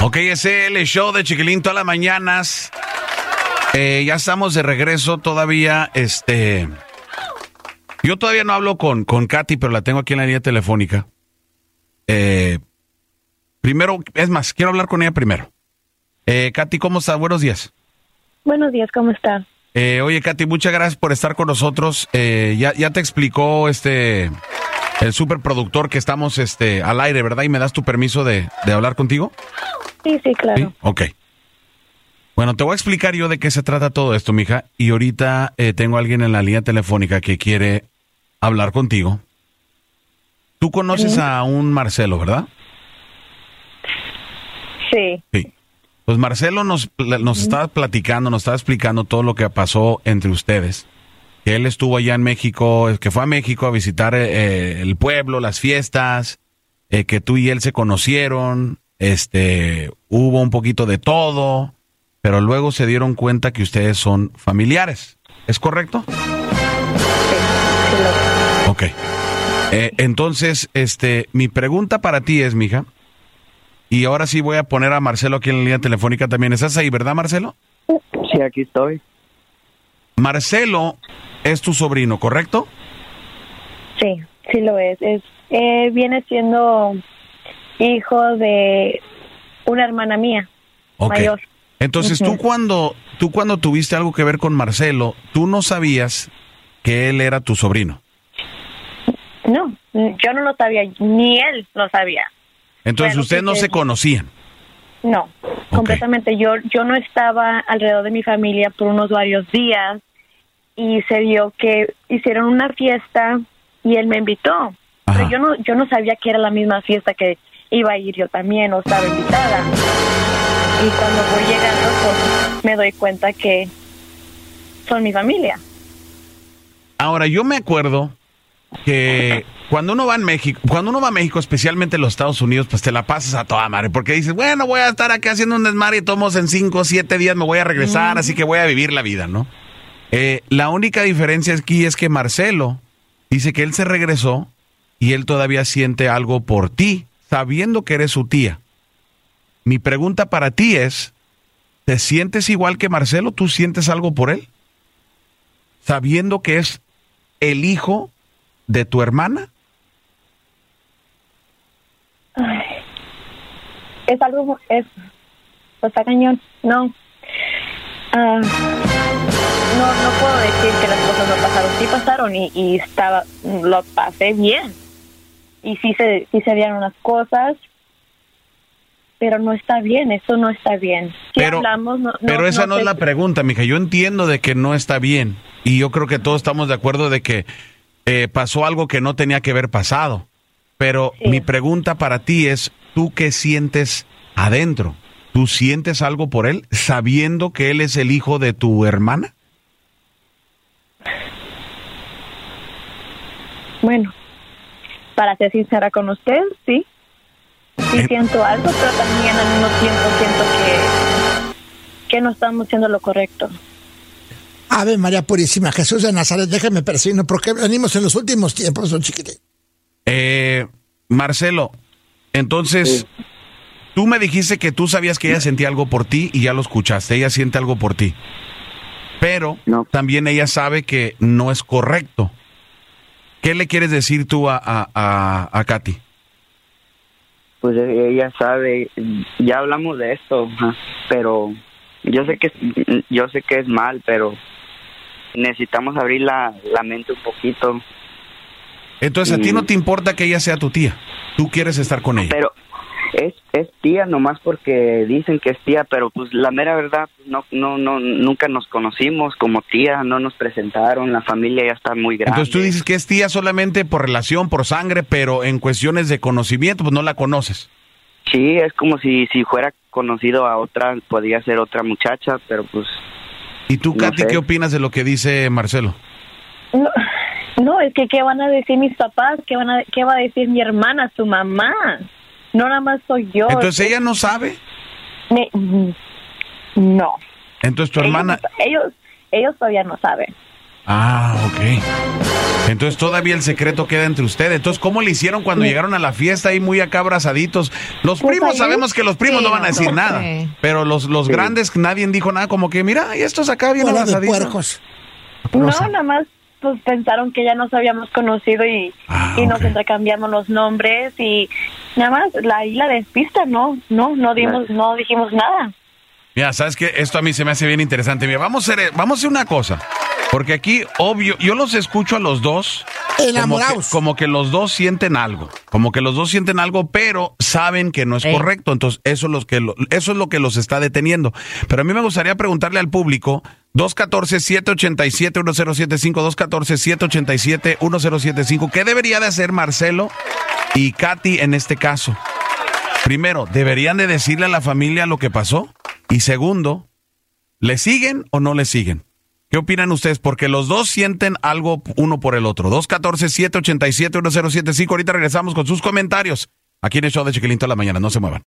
Ok, es el show de Chiquilín todas las mañanas. Eh, ya estamos de regreso todavía, este... Yo todavía no hablo con, con Katy, pero la tengo aquí en la línea telefónica. Eh, primero, es más, quiero hablar con ella primero. Eh, Katy, ¿cómo estás? Buenos días. Buenos días, ¿cómo está? Eh, oye, Katy, muchas gracias por estar con nosotros. Ya, ya te explicó este el superproductor que estamos este al aire, ¿verdad? Y me das tu permiso de, de hablar contigo. Sí, sí, claro. Sí, ok. Bueno, te voy a explicar yo de qué se trata todo esto, mija. Y ahorita eh, tengo a alguien en la línea telefónica que quiere hablar contigo. Tú conoces a un Marcelo, ¿verdad? Sí. Sí. Pues Marcelo nos, nos estaba platicando, nos estaba explicando todo lo que pasó entre ustedes. Que él estuvo allá en México, que fue a México a visitar eh, el pueblo, las fiestas, eh, que tú y él se conocieron, este, hubo un poquito de todo, pero luego se dieron cuenta que ustedes son familiares. ¿Es correcto? Ok. Eh, entonces, este, mi pregunta para ti es, mija, y ahora sí voy a poner a Marcelo aquí en la línea telefónica también. ¿Estás ahí, verdad, Marcelo? Sí, aquí estoy. Marcelo es tu sobrino, ¿correcto? sí, sí lo es. es eh, viene siendo hijo de una hermana mía, mayor. Entonces, tú cuando tú cuando tuviste algo que ver con Marcelo, tú no sabías que él era tu sobrino. No, yo no lo sabía, ni él lo sabía. Entonces, Bueno, ustedes no se conocían. No, completamente. Yo, yo no estaba alrededor de mi familia por unos varios días y se dio que hicieron una fiesta y él me invitó. Ajá. Pero yo no, yo no sabía que era la misma fiesta que iba a ir yo también o estaba invitada. Y cuando voy llegando, pues me doy cuenta que son mi familia. Ahora, yo me acuerdo que cuando uno va en México, cuando uno va a México, especialmente en los Estados Unidos, pues te la pasas a toda madre, porque dices, bueno, voy a estar aquí haciendo un desmadre y tomos en cinco o siete días me voy a regresar, así que voy a vivir la vida, ¿no? Eh, la única diferencia aquí es que Marcelo dice que él se regresó y él todavía siente algo por ti, sabiendo que eres su tía. Mi pregunta para ti es, ¿te sientes igual que Marcelo? ¿Tú sientes algo por él? Sabiendo que es el hijo de tu hermana. Ay, es algo, es, pues está cañón, no. Ah, no, no puedo decir que las cosas no pasaron, sí pasaron y, y estaba, lo pasé bien. Y sí se, sí se dieron las cosas, pero no está bien, eso no está bien. Si Pero, hablamos, no, no- pero esa no, es la pregunta, mija. Yo entiendo de que no está bien. Y yo creo que todos estamos de acuerdo de que eh, pasó algo que no tenía que haber pasado. Pero Sí. mi pregunta para ti es, ¿tú qué sientes adentro? ¿Tú sientes algo por él sabiendo que él es el hijo de tu hermana? Bueno, para ser sincera con usted, sí. Sí Eh. siento algo, pero también al mismo tiempo siento que, que no estamos haciendo lo correcto. Ave María Purísima, Jesús de Nazaret, déjeme persigno, porque venimos en los últimos tiempos, don chiquitín. Eh, Marcelo, entonces, tú me dijiste que tú sabías que ella sentía algo por ti y ya lo escuchaste, ella siente algo por ti. Pero No. también ella sabe que no es correcto. ¿Qué le quieres decir tú a, a, a, a Katy? Pues eh, ella sabe, ya hablamos de esto, pero yo sé que yo sé que es mal, pero necesitamos abrir la, la mente un poquito. Entonces, a ti Mm. no te importa que ella sea tu tía. Tú quieres estar con ella. Pero es, es tía nomás porque dicen que es tía, pero pues la mera verdad no no no nunca nos conocimos como tía, no nos presentaron, la familia ya está muy grande. Entonces tú dices que es tía solamente por relación, por sangre, pero en cuestiones de conocimiento, pues no la conoces. Sí, es como si si fuera conocido a otra, podría ser otra muchacha, pero pues ¿Y tú, No Katy, sé. qué opinas de lo que dice Marcelo? No, no, es que ¿qué van a decir mis papás? ¿Qué, van a, ¿Qué va a decir mi hermana, su mamá? No nada más soy yo. Entonces ella no sabe. Me- no. Entonces tu hermana, Ellos, ellos, ellos todavía no saben. Ah, ok. Entonces todavía el secreto queda entre ustedes. Entonces, ¿cómo le hicieron cuando llegaron a la fiesta ahí muy acá abrazaditos? Los Pues primos, sabemos que los primos Sí, no van a decir no nada. Pero los, los grandes, nadie dijo nada, como que, mira, y estos acá bien de abrazaditos. puercos. No, nada más pues pensaron que ya nos habíamos conocido y, Ah, y nos intercambiamos los nombres y nada más la isla despista, no, no, no dimos, no dijimos nada. Mira, sabes que esto a mí se me hace bien interesante. Mira, vamos a hacer, vamos a hacer una cosa. Porque aquí, obvio, yo los escucho a los dos. Como que, Enamorados. como que los dos sienten algo. Como que los dos sienten algo, pero saben que no es Ey. correcto. Entonces, eso es, lo que lo- eso es lo que los está deteniendo. Pero a mí me gustaría preguntarle al público. 214-787-1075, 214-787-1075. ¿Qué debería de hacer Marcelo y Katy en este caso? Primero, ¿deberían de decirle a la familia lo que pasó? Y segundo, ¿le siguen o no le siguen? ¿Qué opinan ustedes? Porque los dos sienten algo uno por el otro. 214-787-1075. Ahorita regresamos con sus comentarios. Aquí en el show de Chiquilín toda la mañana. No se muevan.